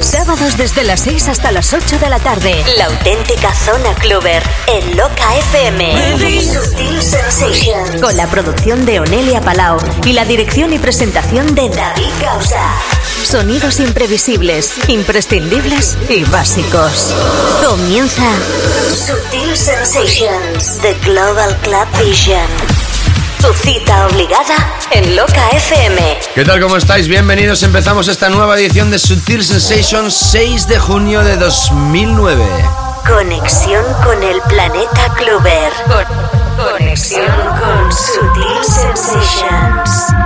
Sábados desde las 6 hasta las 8 de la tarde. La auténtica zona cluber en Loca FM. Sutil Sensations. Con la producción de Onelia Palau y la dirección y presentación de David Causa. Sonidos imprevisibles, imprescindibles y básicos. Comienza Sutil Sensations, The Global Club Vision. Tu cita obligada en Loca FM. ¿Qué tal? ¿Cómo estáis? Bienvenidos. Empezamos esta nueva edición de Sutil Sensations 6 de junio de 2009. Conexión con el planeta Clover. conexión con Sutil Sensations.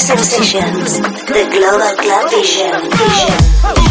Sensations, the Global Club Vision. Vision.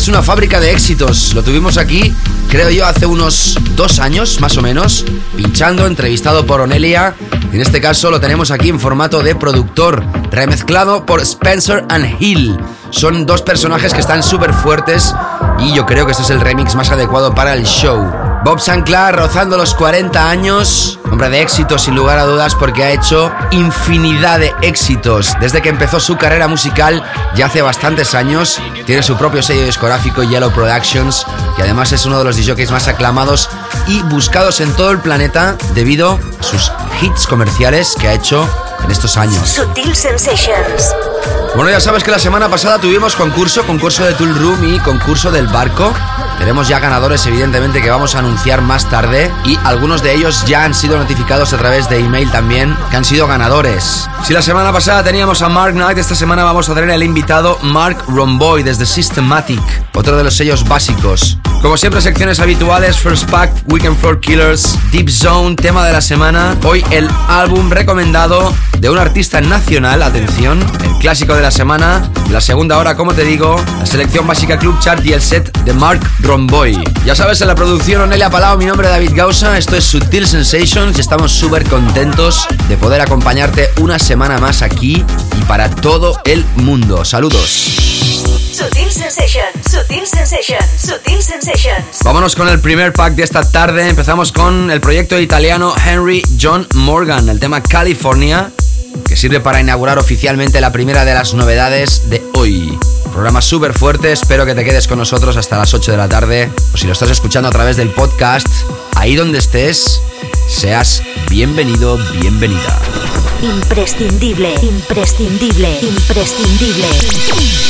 Es una fábrica de éxitos. Lo tuvimos aquí, creo yo, hace unos dos años, más o menos, pinchando, entrevistado por Onelia. En este caso lo tenemos aquí en formato de productor, remezclado por Spencer and Hill. Son dos personajes que están súper fuertes y yo creo que este es el remix más adecuado para el show. Bob Sinclair rozando los 40 años, hombre de éxito sin lugar a dudas porque ha hecho infinidad de éxitos. Desde que empezó su carrera musical ya hace bastantes años, tiene su propio sello discográfico Yellow Productions y además es uno de los DJs más aclamados y buscados en todo el planeta debido a sus hits comerciales que ha hecho en estos años. Sutil Sensations. Bueno, ya sabes que la semana pasada tuvimos concurso, concurso de Tool Room y concurso del barco. Tenemos ya ganadores, evidentemente, que vamos a anunciar más tarde. Y algunos de ellos ya han sido notificados a través de email también, que han sido ganadores. Si la semana pasada teníamos a Mark Knight, esta semana vamos a tener el invitado Mark Romboy desde Systematic, otro de los sellos básicos. Como siempre, secciones habituales: First Pack, Weekend Floor Killers, Deep Zone, tema de la semana. Hoy el álbum recomendado de un artista nacional, atención, el clásico de la semana. La segunda hora, como te digo, la selección básica Club Chart y el set de Mark Romboy. Ya sabes, en la producción Onelia Palau, mi nombre es David Gausa, esto es Sutil Sensations y estamos súper contentos de poder acompañarte una semana más aquí y para todo el mundo. Saludos. Sutil Sensations, Sutil Sensations, Sutil Sensations. Vámonos con el primer pack de esta tarde. Empezamos con el proyecto italiano Henry John Morgan, el tema California, que sirve para inaugurar oficialmente la primera de las novedades de hoy. Programa súper fuerte, espero que te quedes con nosotros hasta las 8 de la tarde. O si lo estás escuchando a través del podcast, ahí donde estés, seas bienvenido, bienvenida. Imprescindible, imprescindible, imprescindible.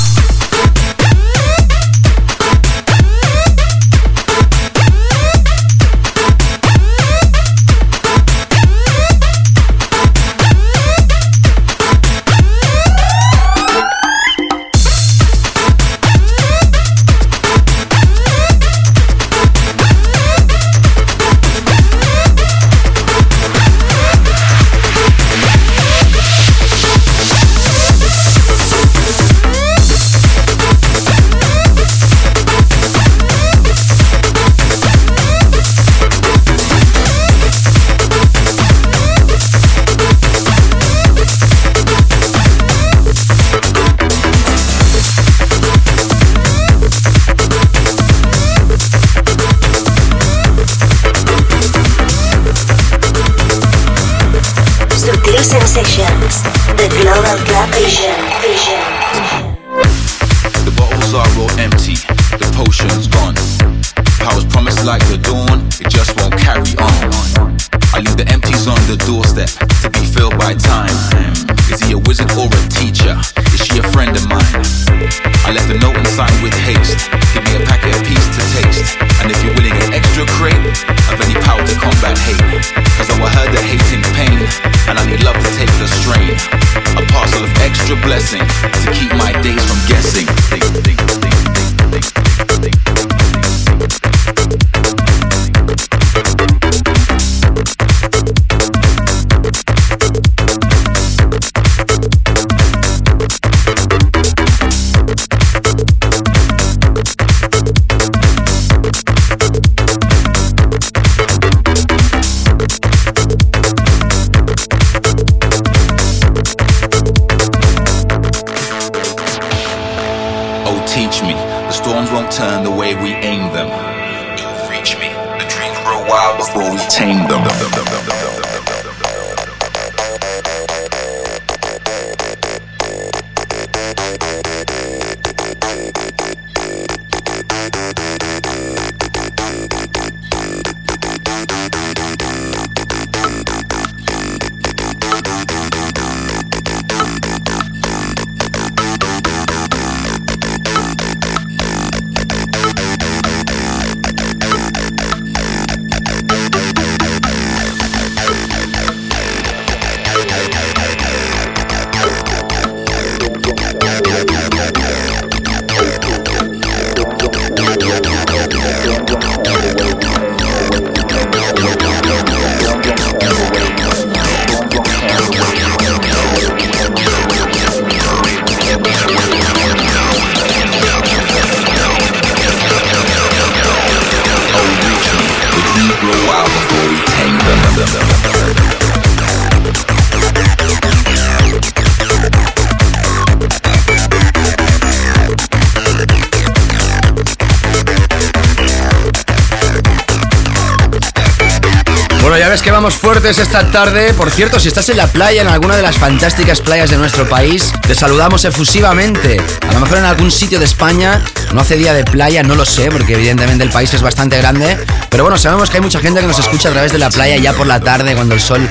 Que vamos fuertes esta tarde. Por cierto, si estás en la playa, en alguna de las fantásticas playas de nuestro país, te saludamos efusivamente. A lo mejor en algún sitio de España no hace día de playa, no lo sé, porque evidentemente el país es bastante grande. Pero bueno, sabemos que hay mucha gente que nos escucha a través de la playa ya por la tarde, cuando el sol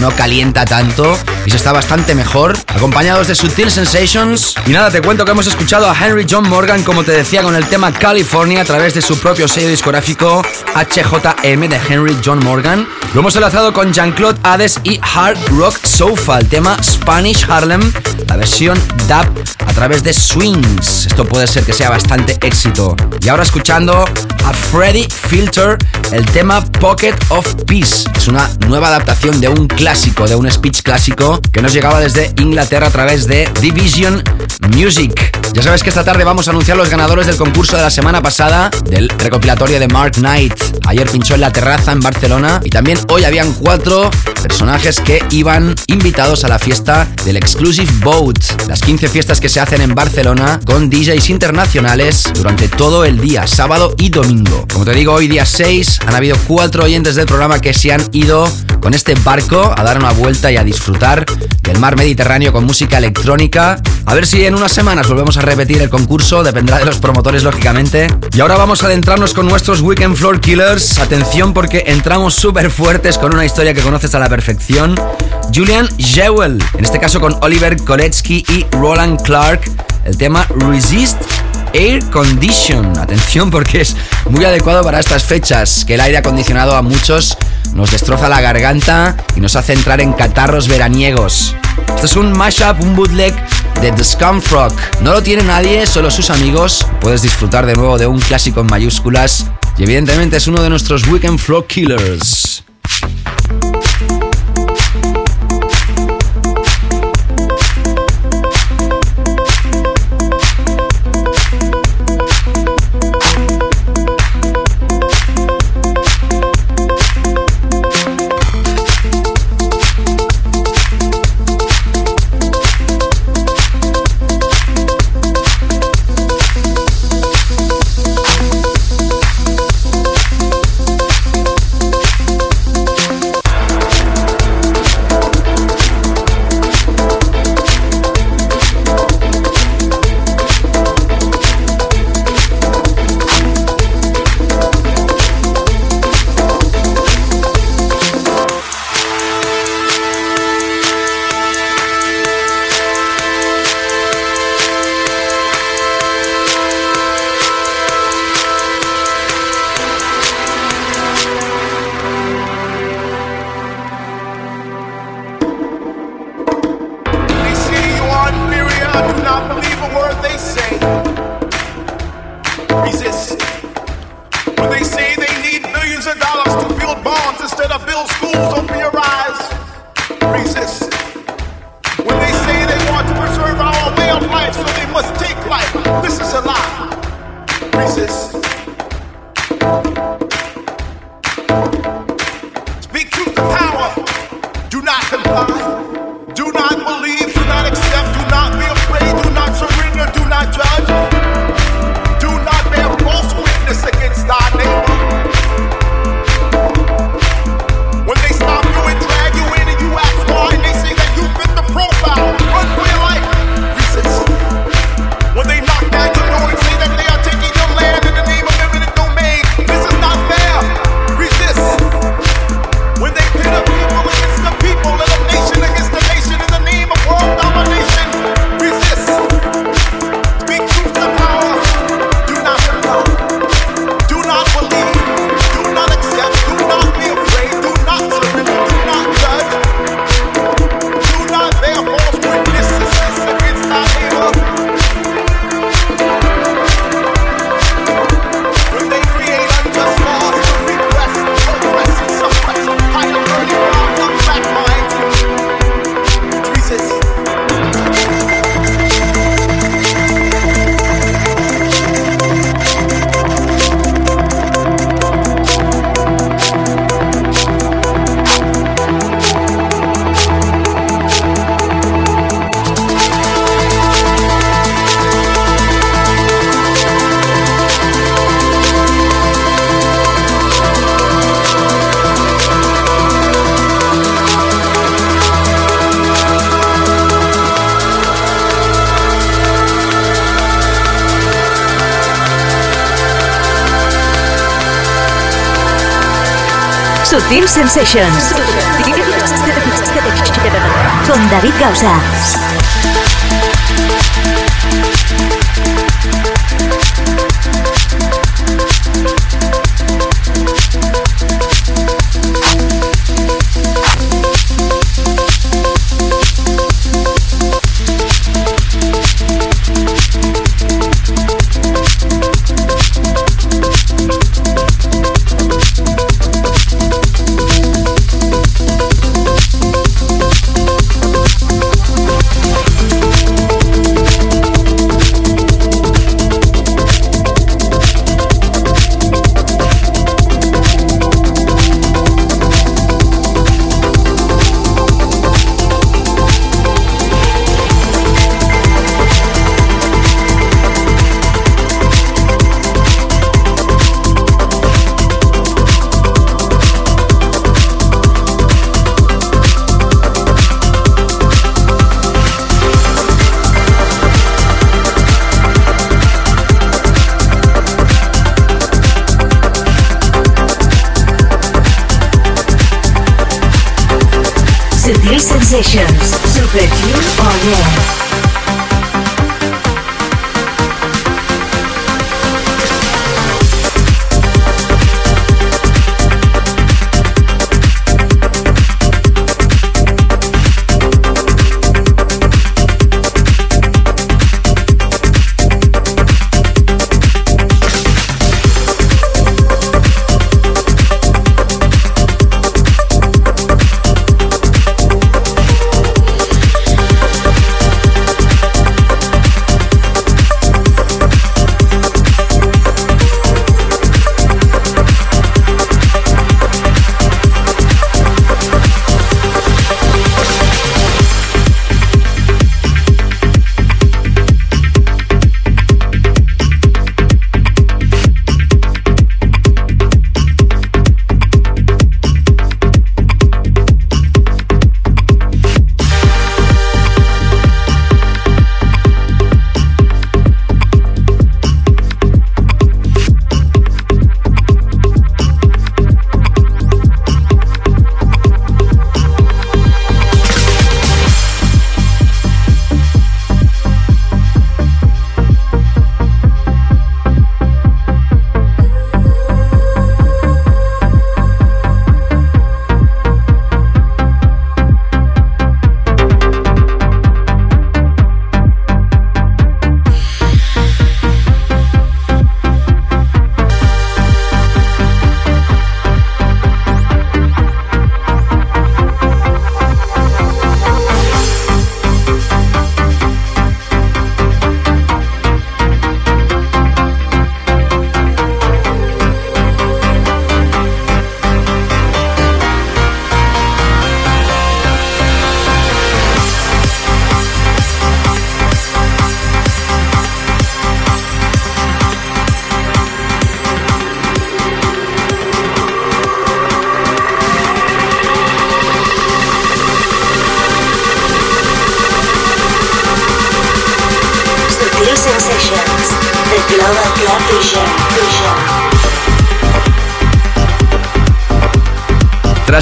no calienta tanto y se está bastante mejor, acompañados de Sutil Sensations. Y nada, te cuento que hemos escuchado a Henry John Morgan, como te decía, con el tema California a través de su propio sello discográfico HJM de Henry John Morgan. Lo hemos enlazado con Jean-Claude Hades y Hard Rock Sofa, el tema Spanish Harlem, la versión dub a través de Swings. Esto puede ser que sea bastante éxito. Y ahora escuchando a Freddy Filter, el tema Pocket of Peace. Es una nueva adaptación de un clásico, de un speech clásico que nos llegaba desde Inglaterra a través de Division Music. Ya sabes que esta tarde vamos a anunciar los ganadores del concurso de la semana pasada, del recopilatorio de Mark Knight. Ayer pinchó en la terraza en Barcelona y también hoy habían cuatro personajes que iban invitados a la fiesta del Exclusive Boat, las 15 fiestas que se hacen en Barcelona con DJs internacionales durante todo el día, sábado y domingo. Como te digo, hoy día 6 han habido cuatro oyentes del programa que se han ido con este barco a dar una vuelta y a disfrutar del mar Mediterráneo con música electrónica. A ver si en unas semanas volvemos a repetir el concurso, dependerá de los promotores lógicamente. Y ahora vamos a adentrarnos con nuestros Weekend Floor Killers. Atención porque entramos súper fuertes con una historia que conoces a la perfección. Julian Jewell, en este caso con Oliver Koletsky y Roland Clark, el tema Resist Air Condition. Atención porque es muy adecuado para estas fechas, que el aire acondicionado a muchos nos destroza la garganta y nos hace entrar en catarros veraniegos. Esto es un mashup, un bootleg de The Scumfrog. No lo tiene nadie, solo sus amigos. Puedes disfrutar de nuevo de un clásico en mayúsculas y evidentemente es uno de nuestros Weekend Floor Killers. Thank you Con David Gausa. Sutil Sensations, Super Tune On Air.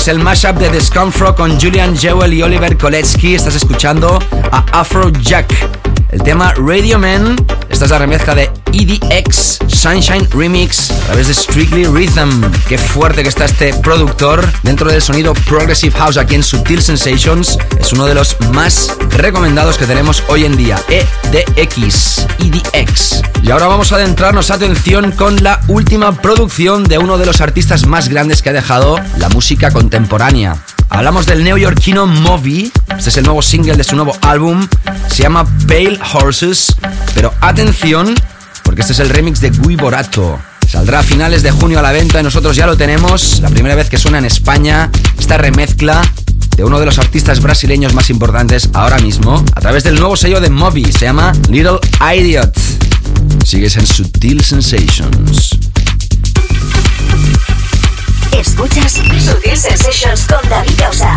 El mashup de Scumfro con Julian Jewell y Oliver Koletsky, estás escuchando a Afro Jack. El tema Radio Man, esta es la remezcla de EDX Sunshine Remix a través de Strictly Rhythm. Qué fuerte que está este productor dentro del sonido Progressive House aquí en Sutil Sensations. Es uno de los más recomendados que tenemos hoy en día. EDX, EDX. Y ahora vamos a adentrarnos, atención, con la última producción de uno de los artistas más grandes que ha dejado la música contemporánea. Hablamos del neoyorquino Moby. Este es el nuevo single de su nuevo álbum. Se llama Pale Horses. Pero atención, porque este es el remix de Gui Borato. Saldrá a finales de junio a la venta y nosotros ya lo tenemos. La primera vez que suena en España esta remezcla de uno de los artistas brasileños más importantes ahora mismo a través del nuevo sello de Moby. Se llama Little Idiot. Sigues en Sutil Sensations. Escuchas Sutil Sensations con David Causa.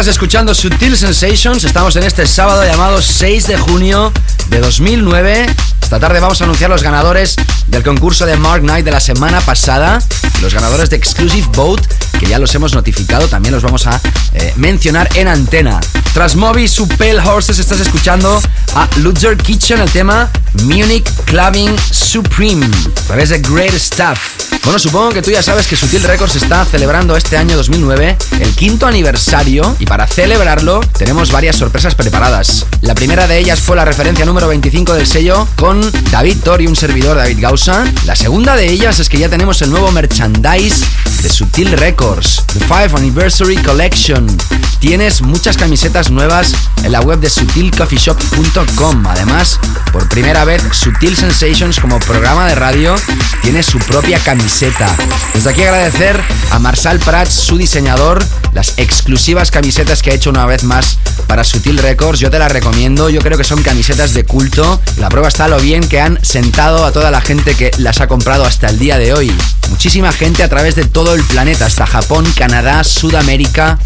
Estás escuchando Sutil Sensations. Estamos en este sábado llamado 6 de junio de 2009. Esta tarde vamos a anunciar los ganadores del concurso de Mark Knight de la semana pasada. Los ganadores de Exclusive Boat, que ya los hemos notificado, también los vamos a eh, mencionar en antena. Tras Moby, su Pale Horses, estás escuchando a Luther Kitchen, el tema Munich Clubbing Supreme, a través de Great Stuff. Bueno, supongo que tú ya sabes que Sutil Records está celebrando este año 2009 el quinto aniversario y para celebrarlo tenemos varias sorpresas preparadas. La primera de ellas fue la referencia número 25 del sello con David Thor y un servidor David Gausa. La segunda de ellas es que ya tenemos el nuevo merchandise de Sutil Records, The 5 Anniversary Collection. Tienes muchas camisetas nuevas en la web de sutilcoffeeshop.com. Además, por primera vez, Sutil Sensations como programa de radio tiene su propia camiseta. Desde aquí agradecer a Marsal Prats, su diseñador, las exclusivas camisetas que ha hecho una vez más para Sutil Records. Yo te las recomiendo, yo creo que son camisetas de culto. La prueba está lo bien que han sentado a toda la gente que las ha comprado hasta el día de hoy. Muchísima gente a través de todo el planeta, hasta Japón, Canadá, Sudamérica,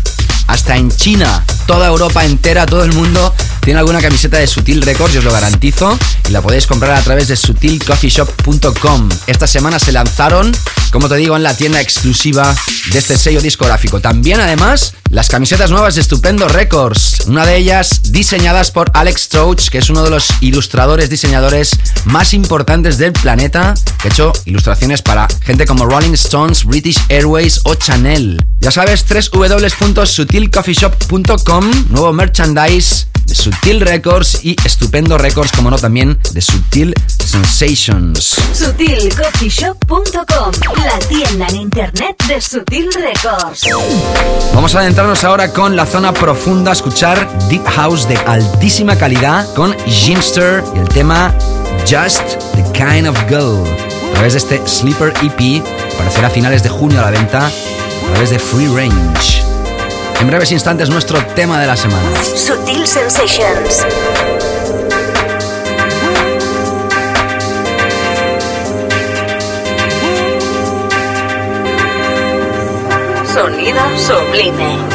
hasta en China, toda Europa entera, todo el mundo tiene alguna camiseta de Sutil Records, yo os lo garantizo, y la podéis comprar a través de sutilcoffeeshop.com. Esta semana se lanzaron, como te digo, en la tienda exclusiva de este sello discográfico. También, además, las camisetas nuevas de Estupendo Records, una de ellas diseñadas por Alex Strauch, que es uno de los ilustradores, diseñadores más importantes del planeta, que ha hecho ilustraciones para gente como Rolling Stones, British Airways o Chanel. Ya sabes, www.sutilcoffeeshop.com, nuevo merchandise de Sutil Records y Estupendo Records, como no también de Sutil Sensations. SutilCoffeeShop.com, la tienda en internet de Sutil Records. Vamos a adentrarnos ahora con la zona profunda, a escuchar Deep House de altísima calidad con Jimster y el tema Just the Kind of Girl. A través de este Sleeper EP, aparecerá a finales de junio a la venta, a través de Free Range. En breves instantes nuestro tema de la semana. Sutil Sensations. Sonido sublime.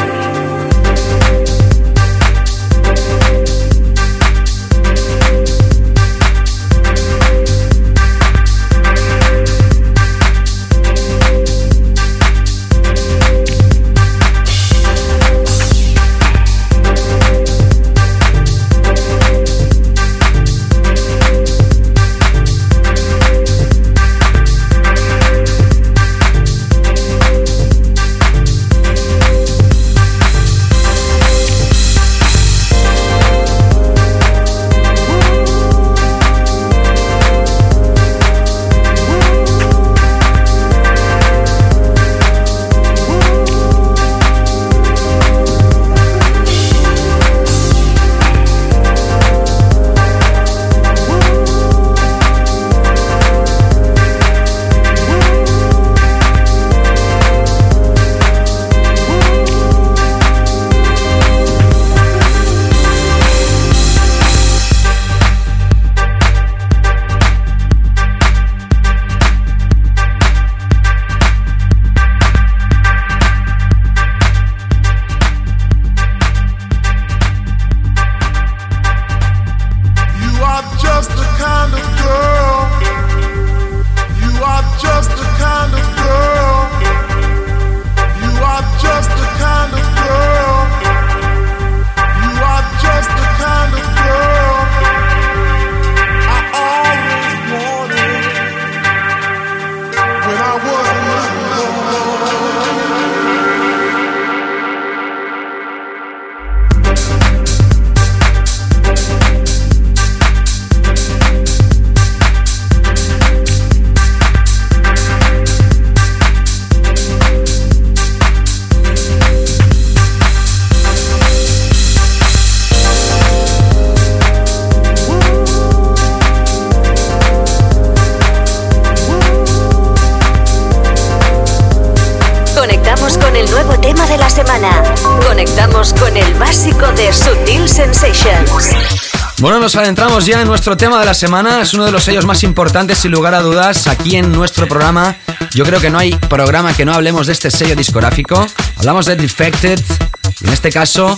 Nos adentramos ya en nuestro tema de la semana. Es uno de los sellos más importantes, sin lugar a dudas, aquí en nuestro programa. Yo creo que no hay programa que no hablemos de este sello discográfico. Hablamos de Defected. Y en este caso,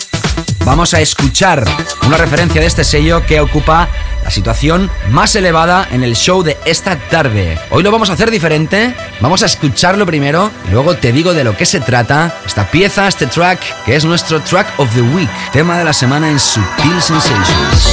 vamos a escuchar una referencia de este sello que ocupa la situación más elevada en el show de esta tarde. Hoy lo vamos a hacer diferente, vamos a escucharlo primero y luego te digo de lo que se trata esta pieza, este track, que es nuestro track of the week, tema de la semana en Sutil Sensations.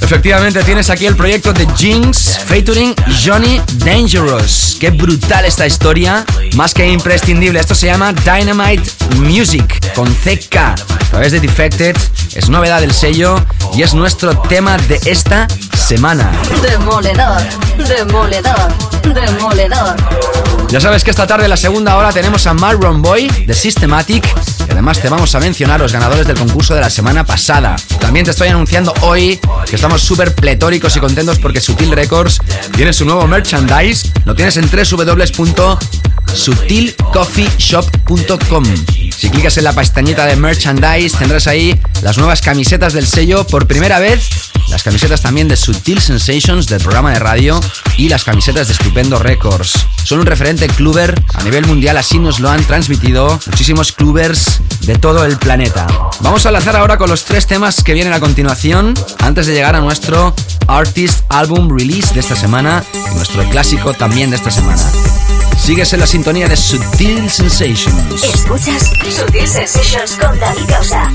Efectivamente, tienes aquí el proyecto de Jinx featuring Johnny Dangerous. Qué brutal esta historia, más que imprescindible. Esto se llama Dynamite Music con CK a través de Defected. Es novedad del sello y es nuestro tema de esta semana. Demoledor, demoledor, demoledor. Ya sabes que esta tarde, en la segunda hora, tenemos a Marron Boy de Systematic. Además te vamos a mencionar los ganadores del concurso de la semana pasada. También te estoy anunciando hoy que estamos súper pletóricos y contentos porque Sutil Records tiene su nuevo merchandise. Lo tienes en www.sutilcoffeeshop.com. Si clicas en la pestañita de merchandise, tendrás ahí las nuevas camisetas del sello por primera vez las camisetas también de Sutil Sensations del programa de radio y las camisetas de Estupendo Records. Son un referente cluber a nivel mundial, así nos lo han transmitido muchísimos clubers de todo el planeta. Vamos a lanzar ahora con los tres temas que vienen a continuación antes de llegar a nuestro Artist Album Release de esta semana nuestro clásico también de esta semana. Sigues en la sintonía de Sutil Sensations. Escuchas Sutil Sensations con David Causa.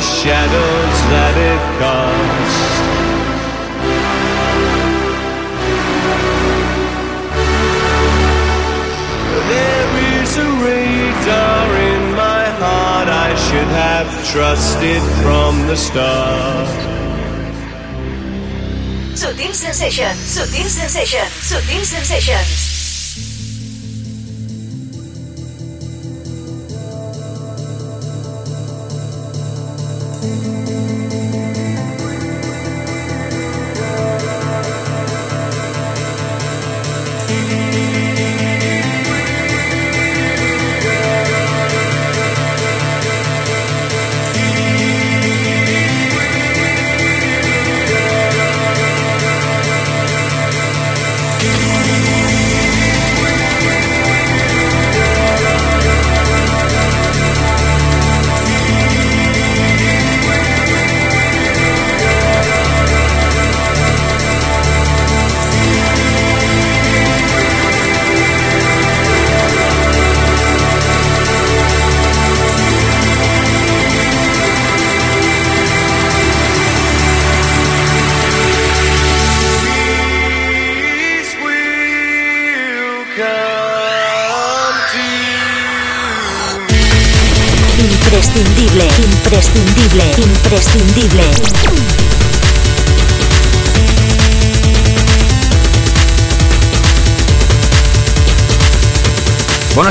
the shadows that it casts. There is a radar in my heart I should have trusted from the start. Sutil Sensation, Sutil Sensation, Sutil Sensations.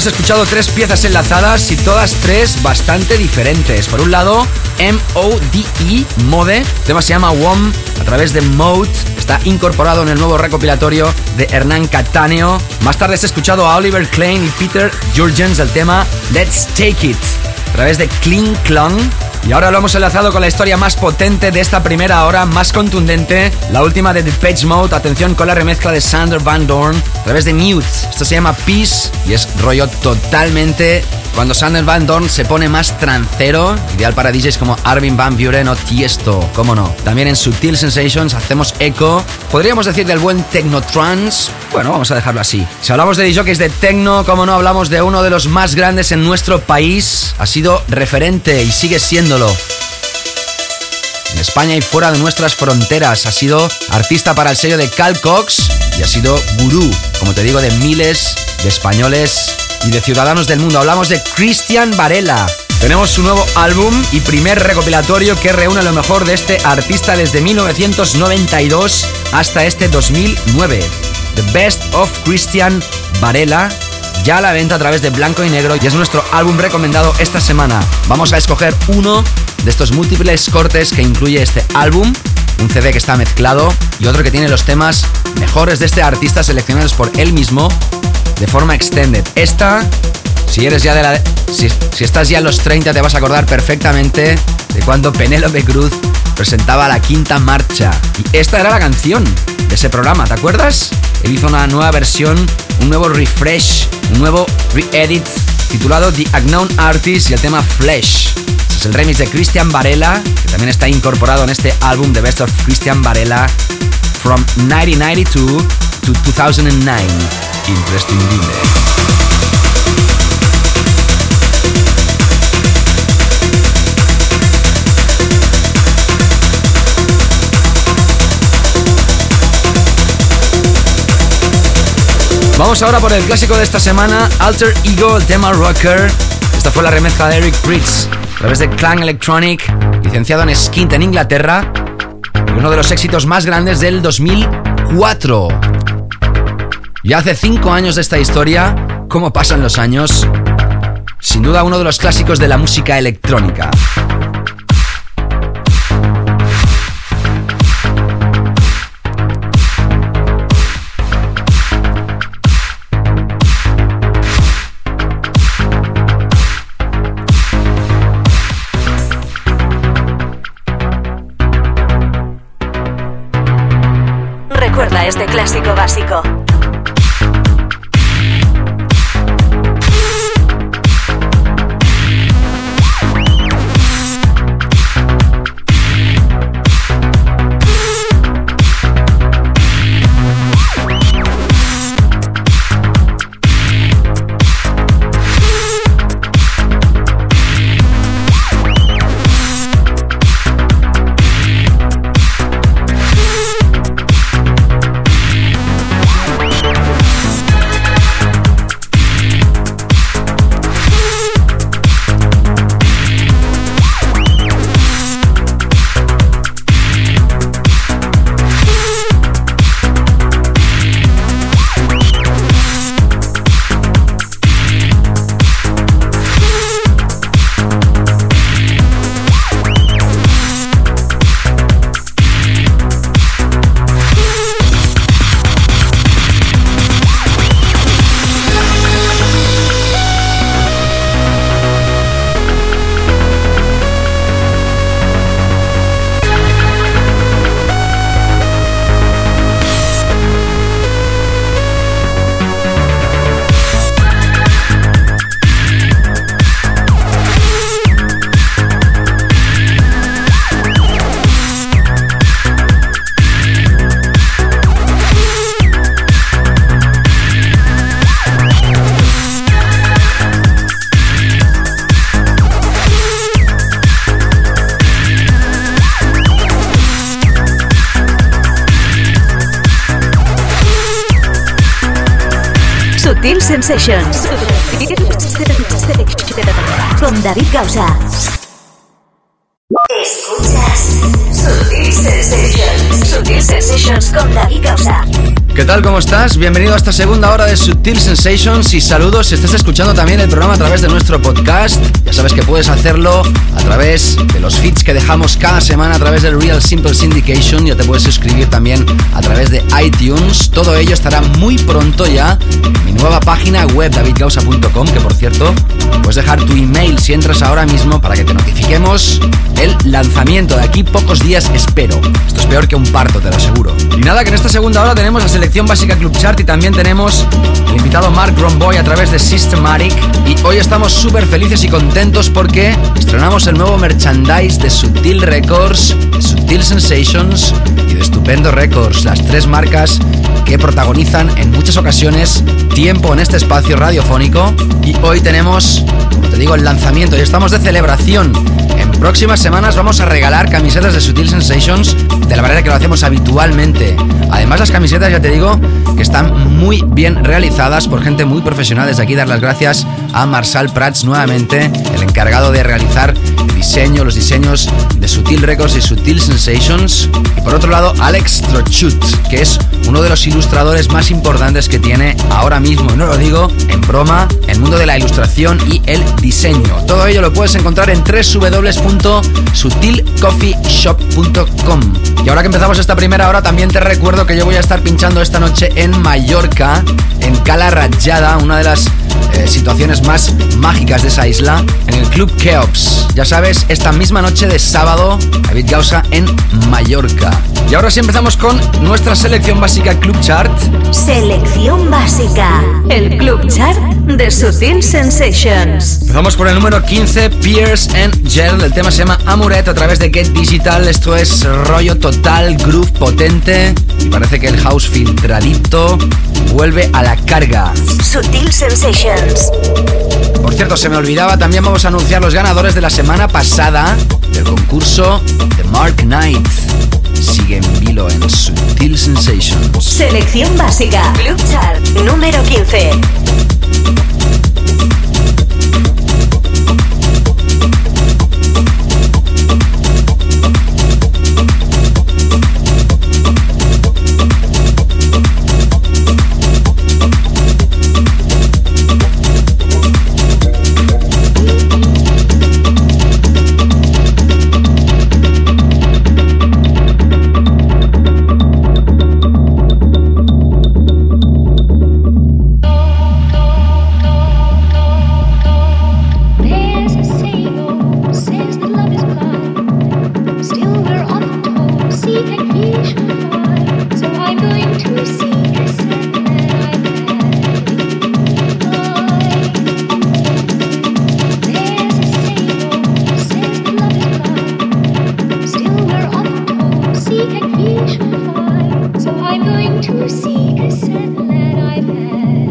Escuchado tres piezas enlazadas y todas tres bastante diferentes. Por un lado, M-O-D-E, Mode. El tema se llama WOM a través de Mode. Está incorporado en el nuevo recopilatorio de Hernán Cataneo. Más tarde has escuchado a Oliver Klein y Peter Jurgens el tema Let's Take It a través de Clean Clung. Y ahora lo hemos enlazado con la historia más potente de esta primera hora, más contundente, la última de The Page Mode. Atención con la remezcla de Sander Van Dorn través de Mute. Esto se llama Peace y es rollo totalmente cuando Sander Van Dorn se pone más trancero, ideal para DJs como Arvin Van Buren o Tiesto, cómo no. También en Sutil Sensations hacemos eco, podríamos decir del buen Techno Trance, bueno, vamos a dejarlo así. Si hablamos de DJs de Techno, cómo no, hablamos de uno de los más grandes en nuestro país, ha sido referente y sigue siéndolo. en España y fuera de nuestras fronteras. Ha sido artista para el sello de Cal Cox y ha sido gurú, como te digo, de miles de españoles y de ciudadanos del mundo. Hablamos de Christian Varela. Tenemos su nuevo álbum y primer recopilatorio que reúne lo mejor de este artista desde 1992 hasta este 2009. The Best of Christian Varela ya a la venta a través de Blanco y Negro y es nuestro álbum recomendado esta semana. Vamos a escoger uno de estos múltiples cortes que incluye este álbum, un CD que está mezclado y otro que tiene los temas mejores de este artista seleccionados por él mismo de forma extended. Esta, si eres ya de la si, si estás ya en los 30 te vas a acordar perfectamente de cuando Penélope Cruz presentaba la quinta marcha y esta era la canción de ese programa, ¿te acuerdas? Él hizo una nueva versión, un nuevo refresh, un nuevo re-edit titulado The Unknown Artist y el tema Flesh. Es el remix de Christian Varela, que también está incorporado en este álbum de Best of Christian Varela from 1992 to 2009. Imprescindible. Vamos ahora por el clásico de esta semana, Alter Ego, el Rocker. Esta fue la remezcla de Eric Pritz a través de Clang Electronic, licenciado en Skint en Inglaterra, y uno de los éxitos más grandes del 2004. Ya hace cinco años de esta historia, ¿cómo pasan los años? Sin duda uno de los clásicos de la música electrónica. ¿Qué tal? ¿Cómo estás? Bienvenido a esta segunda hora de Sutil Sensations y saludos si estás escuchando también el programa a través de nuestro podcast. Ya sabes que puedes hacerlo a través de los feeds que dejamos cada semana a través del Real Simple Syndication. Ya te puedes suscribir también a través de iTunes. Todo ello estará muy pronto ya en mi nueva página web davidgausa.com, que por cierto, puedes dejar tu email si entras ahora mismo para que te notifiquemos el lanzamiento. De aquí pocos días espero. Esto es peor que un parto, te lo aseguro. Y nada, que en esta segunda hora tenemos la selección Básica Club Chart y también tenemos el invitado Mark Romboy a través de Systematic. Y hoy estamos súper felices y contentos porque estrenamos el nuevo merchandise de Sutil Records, de Sutil Sensations y de Stupendo Vendo Records, las tres marcas que protagonizan en muchas ocasiones tiempo en este espacio radiofónico. Y hoy tenemos, como te digo, el lanzamiento y estamos de celebración. En próximas semanas vamos a regalar camisetas de Sutil Sensations de la manera que lo hacemos habitualmente. Además, las camisetas, ya te digo, que están muy bien realizadas por gente muy profesional. Desde aquí dar las gracias a Marsal Prats nuevamente, el encargado de realizar el diseño, los diseños de Sutil Records y Sutil Sensations. Y por otro lado, Alex Trochut, que es uno de los ilustradores más importantes que tiene ahora mismo, y no lo digo en broma, el mundo de la ilustración y el diseño. Todo ello lo puedes encontrar en www.sutilcoffeeshop.com. Y ahora que empezamos esta primera hora, también te recuerdo que yo voy a estar pinchando esta noche en Mallorca, en Cala Rayada, una de las eh, situaciones más mágicas de esa isla, en el Club Keops. Ya sabes, esta misma noche de sábado, David Gausa en Mallorca. Y ahora sí empezamos con nuestra selección básica Club Chart. Selección básica, el Club Chart de Sutil Sensations. Empezamos por el número 15, Pierce and Gel. El tema se llama Amuret a través de Get Digital. Esto es rollo total, groove potente. Y parece que el house filtradito vuelve a la carga. Sutil Sensations. Por cierto, se me olvidaba, también vamos a anunciar los ganadores de la semana pasada del concurso de Mark Knight. Sigue en vilo en Sutil Sensations. Selección básica, Club Chart número 15. seek a niche I find. So I'm going to seek a set that I've had.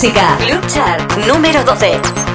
Básica. Club Chart número 12.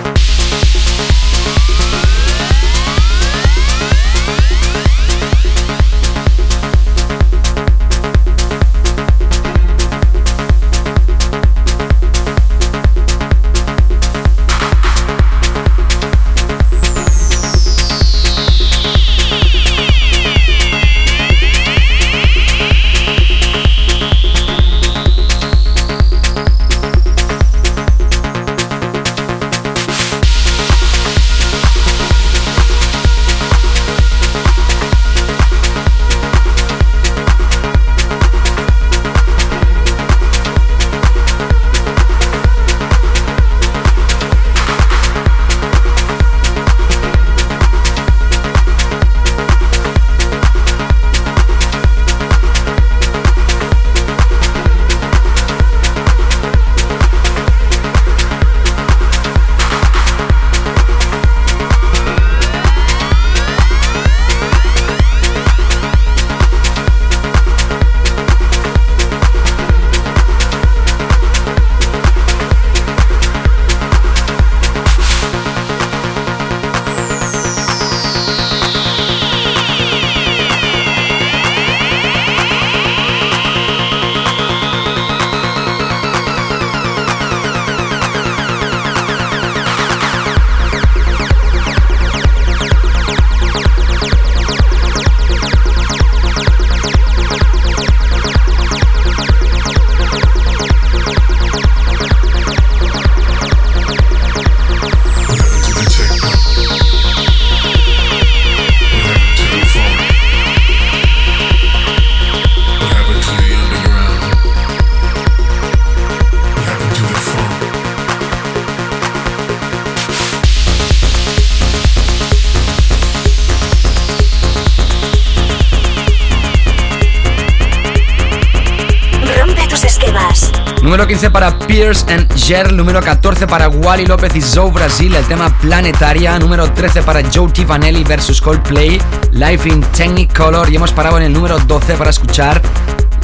Número 15 para Pierce and Jer. Número 14 para Wally López y Zoe Brasil. El tema Planetaria. Número 13 para Joe Tifanelli versus Coldplay. Life in Technicolor. Y hemos parado en el número 12 para escuchar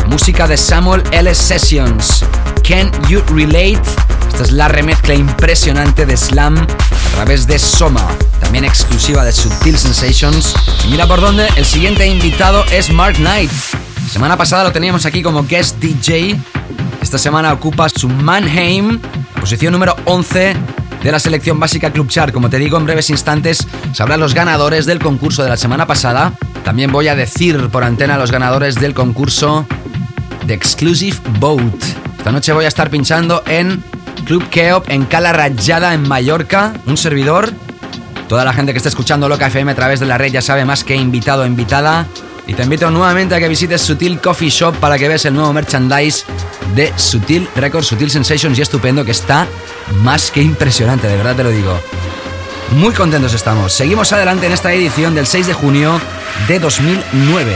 música de Samuel L. Sessions. Can You Relate? Esta es la remezcla impresionante de Slam a través de Soma, también exclusiva de Subtil Sensations. Y mira por dónde, el siguiente invitado es Mark Knight. Semana pasada lo teníamos aquí como guest DJ esta semana ocupa su Mannheim, posición número 11 de la selección básica Club Chart. Como te digo, en breves instantes sabrán los ganadores del concurso de la semana pasada. También voy a decir por antena los ganadores del concurso de Exclusive Boat. Esta noche voy a estar pinchando en Club Keop en Cala Rayada en Mallorca. Un servidor. Toda la gente que está escuchando Loca FM a través de la red ya sabe más que invitado o invitada. Y te invito nuevamente a que visites Sutil Coffee Shop para que veas el nuevo merchandise de Sutil Records, Sutil Sensations y estupendo que está más que impresionante, de verdad te lo digo. Muy contentos estamos. Seguimos adelante en esta edición del 6 de junio de 2009.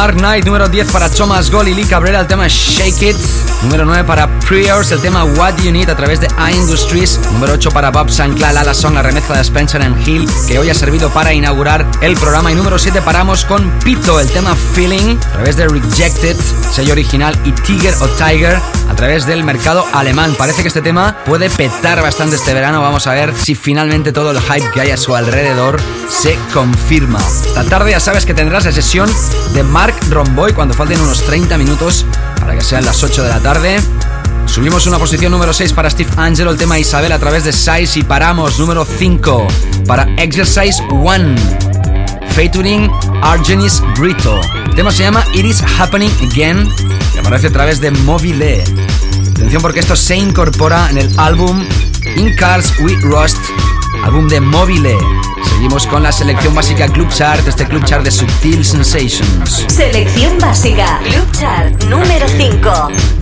Mark Knight, número 10 para Thomas Gold y Lee Cabrera, el tema Shake It. Número 9 para Priors, el tema What You Need a través de iIndustries. Número 8 para Bob Sancla, La Song, la remezcla de Spencer and Hill, que hoy ha servido para inaugurar el programa. Y número 7 paramos con Pito, el tema Feeling, a través de Rejected, sello original, y Tiger o Tiger, través del mercado alemán. Parece que este tema puede petar bastante este verano. Vamos a ver si finalmente todo el hype que hay a su alrededor se confirma. Esta tarde ya sabes que tendrás la sesión de Mark Romboy cuando falten unos 30 minutos para que sean las 8 de la tarde. Subimos una posición número 6 para Steve Angelo, el tema Isabel a través de Size y paramos número 5 para Exercise 1 featuring Argenis Brito. El tema se llama It Is Happening Again y aparece a través de Mobile. Atención porque esto se incorpora en el álbum In Cars We Rust, álbum de Mobile. Seguimos con la selección básica Club Chart, este Club Chart de Subtil Sensations. Selección básica Club Chart número 5.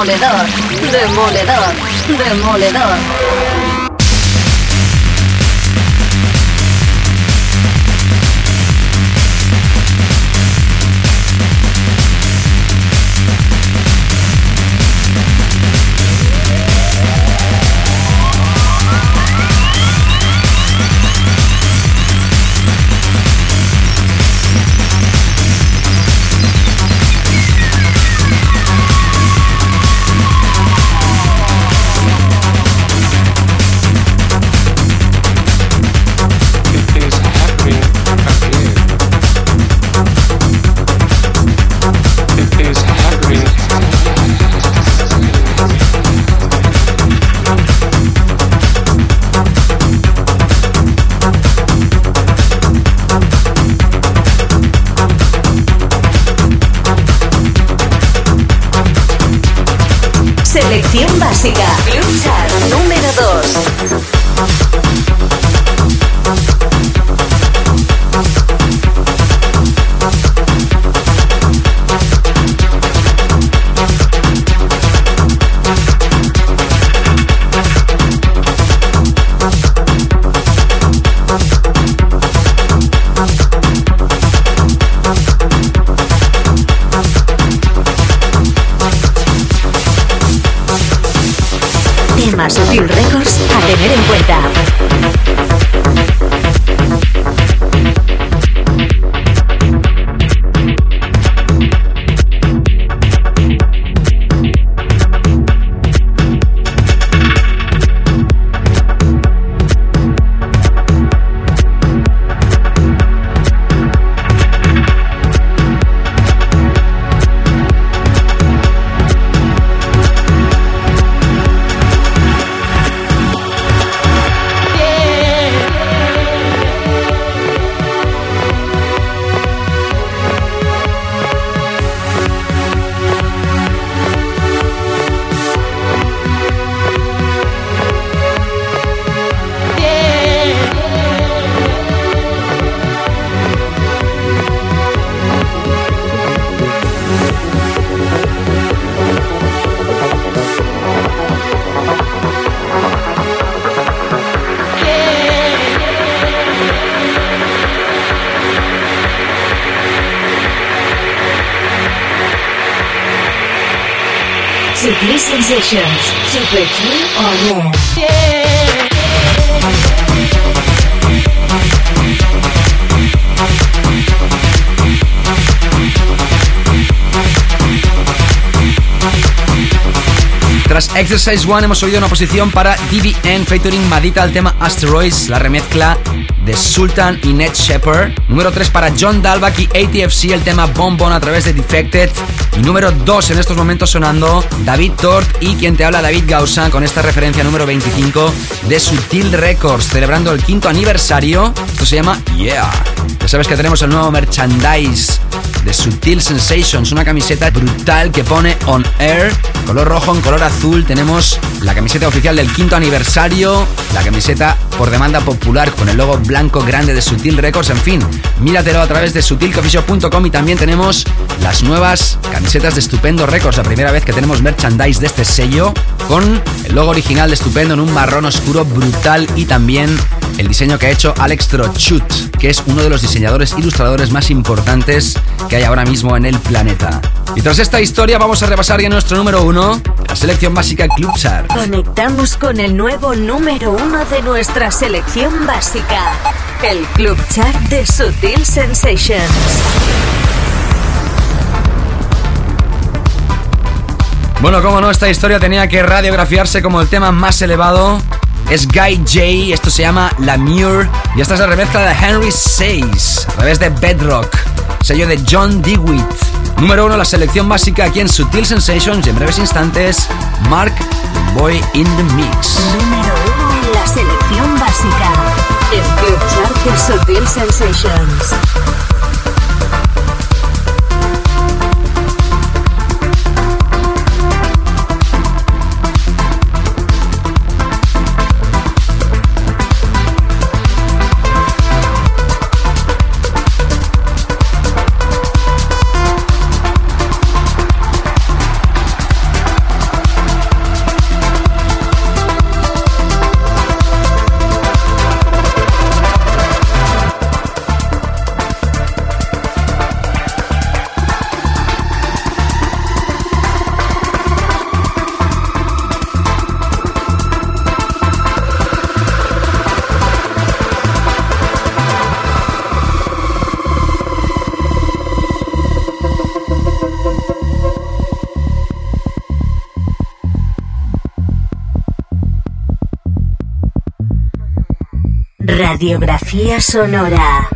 Demoledor, demoledor, demoledor. Tras Exercise One hemos oído una posición para DBN featuring Madita el tema Asteroids, la remezcla de Sultan y Ned Shepard. Número 3 para John Dalbach y ATFC el tema Bon Bon a través de Defected. Y número 2 en estos momentos sonando David Tort y quien te habla David Gausa con esta referencia número 25 de Sutil Records celebrando el quinto aniversario. Esto se llama Yeah. Ya sabes que tenemos el nuevo merchandise de Sutil Sensations, una camiseta brutal que pone on air, color rojo en color azul. Tenemos la camiseta oficial del quinto aniversario, la camiseta por demanda popular con el logo blanco grande de Sutil Records. En fin, míratelo a través de sutilcoffeeshop.com y también tenemos las nuevas camisetas de Estupendo Records, la primera vez que tenemos merchandise de este sello con el logo original de Estupendo en un marrón oscuro brutal y también el diseño que ha hecho Alex Trochut, que es uno de los diseñadores ilustradores más importantes que hay ahora mismo en el planeta. Y tras esta historia vamos a repasar ya nuestro número uno, la selección básica Club Chart. Conectamos con el nuevo número uno de nuestra selección básica, el Club Chart de Sutil Sensations. Bueno, como no, esta historia tenía que radiografiarse como el tema más elevado. Es Guy J, esto se llama La Mure y esta es la remezcla de Henry Says a través de Bedrock, sello de John DeWitt. Número uno, la selección básica aquí en Sutil Sensations y en breves instantes, Mark Boy in the Mix. Número uno en la selección básica, el Club Sutil Sensations. Radiografía sonora.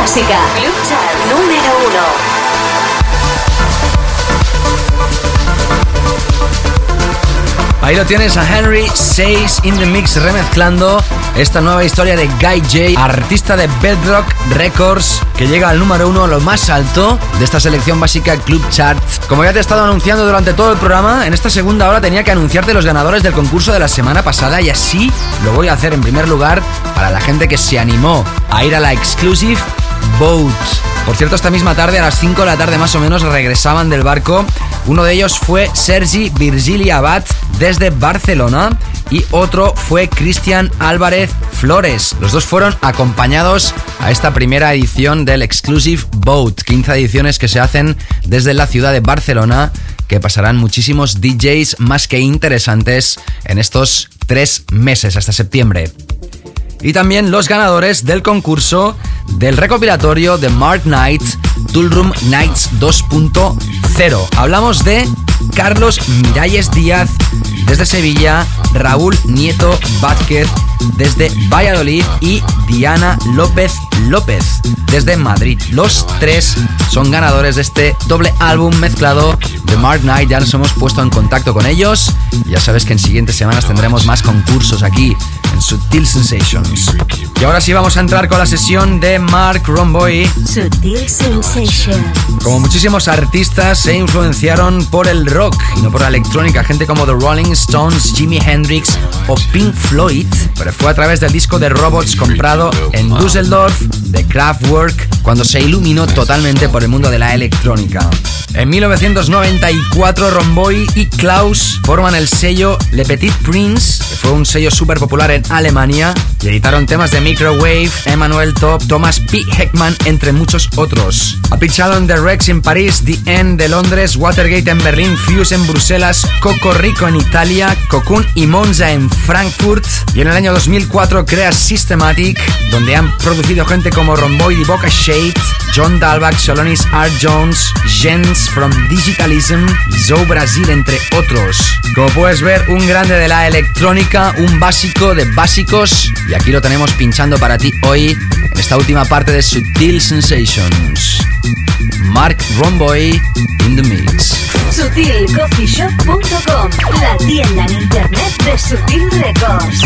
Básica. Club Chart número uno. Ahí lo tienes a Henry 6 in the Mix remezclando esta nueva historia de Guy J, artista de Bedrock Records, que llega al número uno, lo más alto de esta selección básica Club Chart. Como ya te he estado anunciando durante todo el programa, en esta segunda hora tenía que anunciarte los ganadores del concurso de la semana pasada y así lo voy a hacer en primer lugar para la gente que se animó a ir a la Exclusive Boat. Por cierto, esta misma tarde, a las 5 de la tarde más o menos, regresaban del barco. Uno de ellos fue Sergi Virgili Abad desde Barcelona y otro fue Cristian Álvarez Flores. Los dos fueron acompañados a esta primera edición del Exclusive Boat, 15 ediciones que se hacen desde la ciudad de Barcelona que pasarán muchísimos DJs más que interesantes en estos tres meses hasta septiembre y también los ganadores del concurso del recopilatorio de Mark Knight Toolroom Nights 2.0. Hablamos de Carlos Miralles Díaz desde Sevilla, Raúl Nieto Vázquez desde Valladolid y Diana López López desde Madrid. Los tres son ganadores de este doble álbum mezclado de Mark Knight. Ya nos hemos puesto en contacto con ellos. Ya sabes que en siguientes semanas tendremos más concursos aquí en Sutil Sensations. Y ahora sí vamos a entrar con la sesión de Mark Romboy. Sutil Sensations. Como muchísimos artistas se influenciaron por el rock y no por la electrónica, gente como The Rolling Stones, Jimi Hendrix o Pink Floyd, pero fue a través del disco de Robots comprado en Düsseldorf de Kraftwerk cuando se iluminó totalmente por el mundo de la electrónica. En 1994, Romboy y Klaus forman el sello Le Petit Prince, que fue un sello súper popular en Alemania, y editaron temas de Microwave, Emmanuel Top, Thomas P. Heckman, entre muchos otros. Ha pichado en The Rex en París, The End de Londres, Watergate en Berlín, Fuse en Bruselas, Coco Rico en Italia, Cocoon y Monza en Frankfurt, y en el año 2004 crea Systematic, donde han producido gente como Romboy y Boca Shade, John Dalbach, Solonis Art Jones, Jens from Digitalism, Zoe Brasil, entre otros. Como puedes ver, un grande de la electrónica, un básico de básicos, y aquí lo tenemos pinchando para ti hoy en esta última parte de Sutil Sensations. Mark Romboy in the mix. SutilCoffeeShop.com, la tienda en internet de Sutil Records.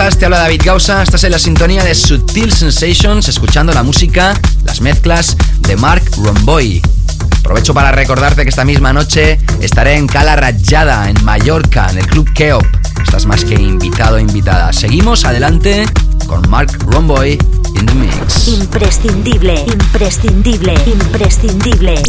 Estás? Te habla David Gausa. Estás en la sintonía de Sutil Sensations, escuchando la música, las mezclas de Mark Romboy. Aprovecho para recordarte que esta misma noche estaré en Cala Rayada, en Mallorca, en el Club Keop. Estás más que invitado o invitada. Seguimos adelante con Mark Romboy in the mix. Imprescindible, imprescindible, imprescindible.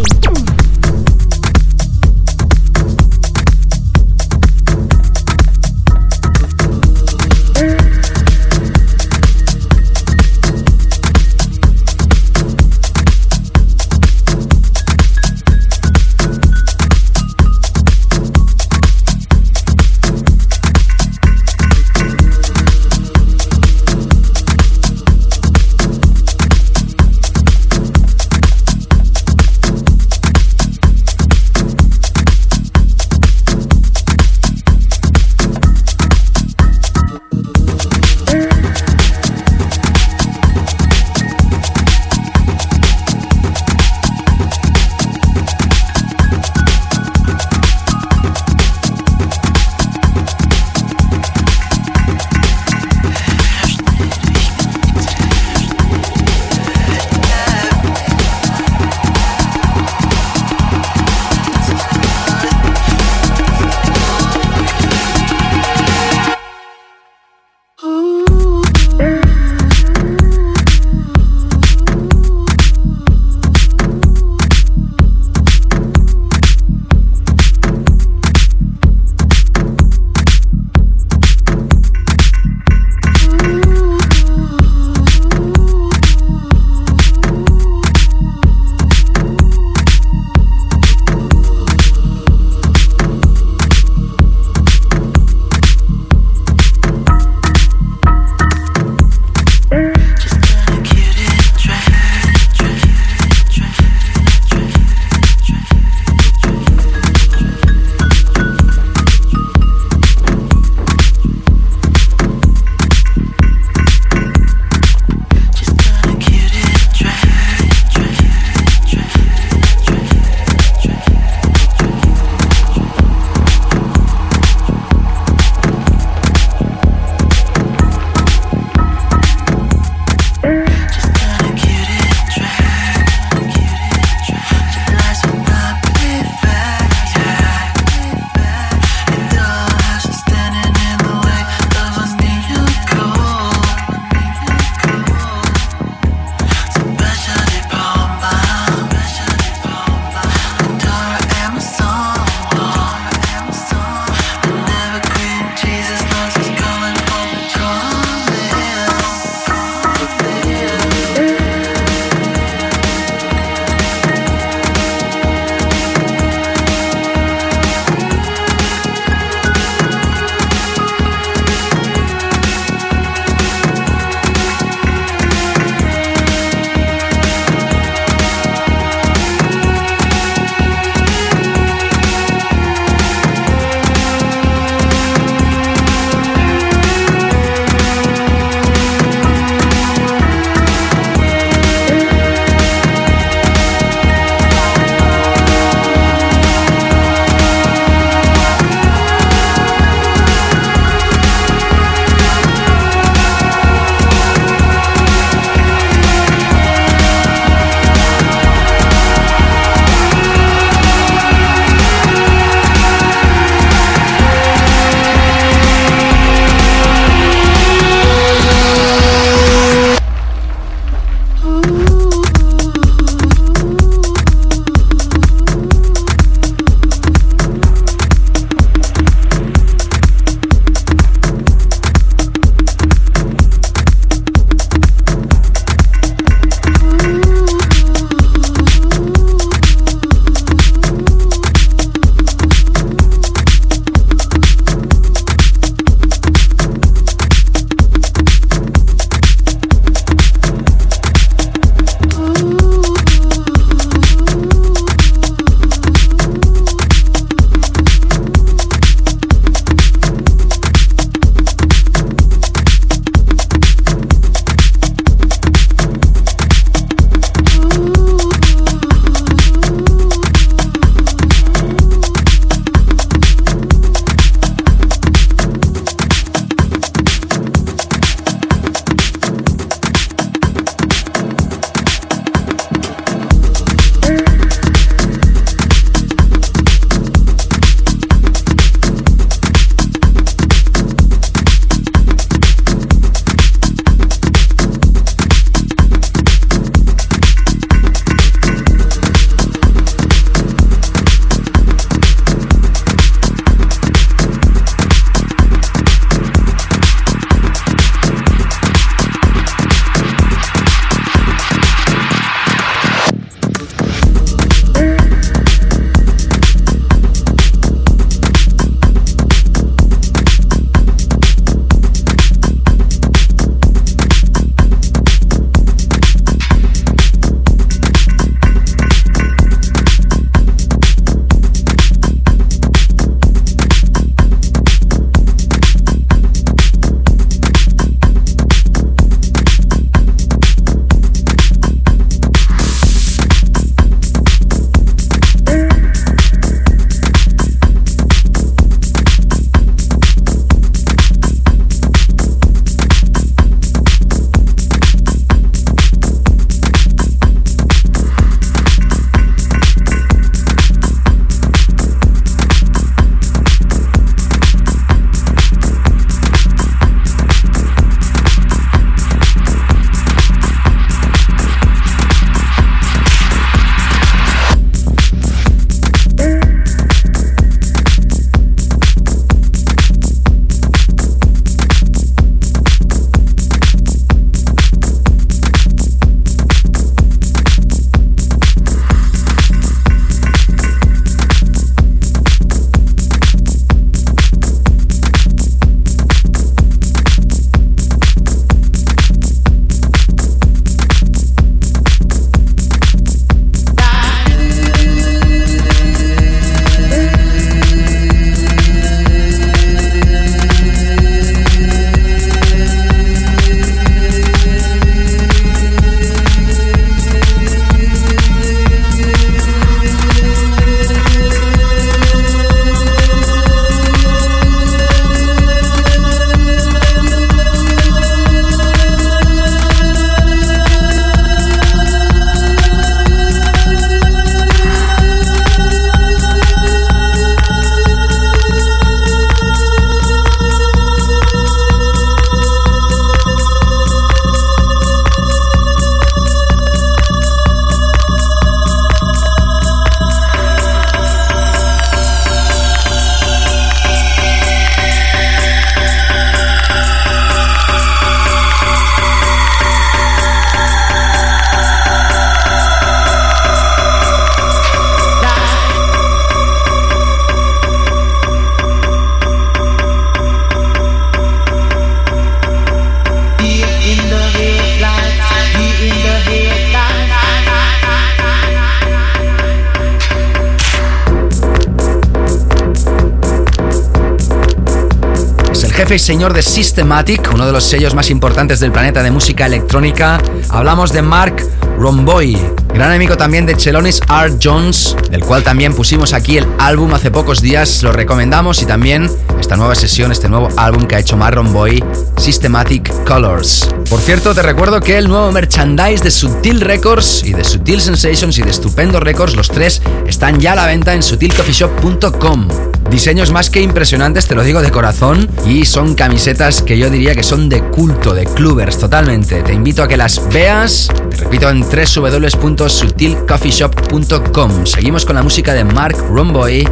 Y señor de Systematic, uno de los sellos más importantes del planeta de música electrónica. Hablamos de Mark Romboy, gran amigo también de Chelonis R. Jones, del cual también pusimos aquí el álbum hace pocos días, lo recomendamos y también esta nueva sesión, este nuevo álbum que ha hecho Mark Romboy, Systematic Colors. Por cierto, te recuerdo que el nuevo merchandise de Sutil Records y de Sutil Sensations y de Estupendo Records, los tres, están ya a la venta en sutilcoffeeshop.com. Diseños más que impresionantes, te lo digo de corazón, y son camisetas que yo diría que son de culto, de clubbers totalmente. Te invito a que las veas, repito, en www.sutilcoffeeshop.com. Seguimos con la música de Mark Romboy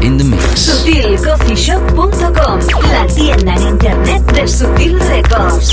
in the Mix. Sutilcoffeeshop.com, la tienda en internet de Sutil Records.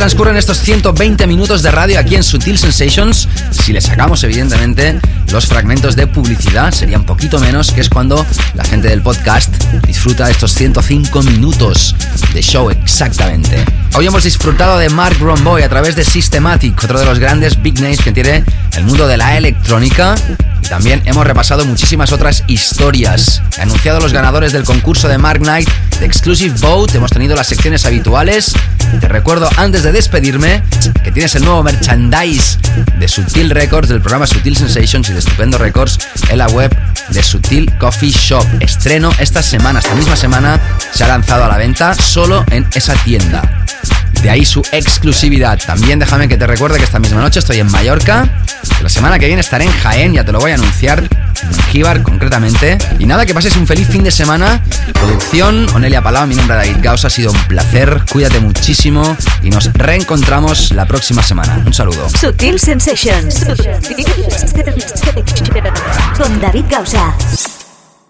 Transcurren estos 120 minutos de radio aquí en Sutil Sensations. Si le sacamos, evidentemente, los fragmentos de publicidad, sería un poquito menos, que es cuando la gente del podcast disfruta estos 105 minutos de show exactamente. Hoy hemos disfrutado de Mark Romboy a través de Systematic, otro de los grandes big names que tiene el mundo de la electrónica. Y también hemos repasado muchísimas otras historias. He anunciado los ganadores del concurso de Mark Knight de Exclusive Boat. Hemos tenido las secciones habituales. Te recuerdo antes de despedirme que tienes el nuevo merchandise de Sutil Records, del programa Sutil Sensations y de Estupendo Records en la web de Sutil Coffee Shop. Estreno esta semana, esta misma semana se ha lanzado a la venta solo en esa tienda. De ahí su exclusividad. También déjame que te recuerde que esta misma noche estoy en Mallorca. la semana que viene estaré en Jaén, ya te lo voy a anunciar. En Jíbar concretamente. Y nada, que pases un feliz fin de semana. Producción, Onelia Palau, mi nombre es David Gauss. Ha sido un placer. Cuídate muchísimo. Y nos reencontramos la próxima semana. Un saludo. Sutil Sensations. Con David Gausa.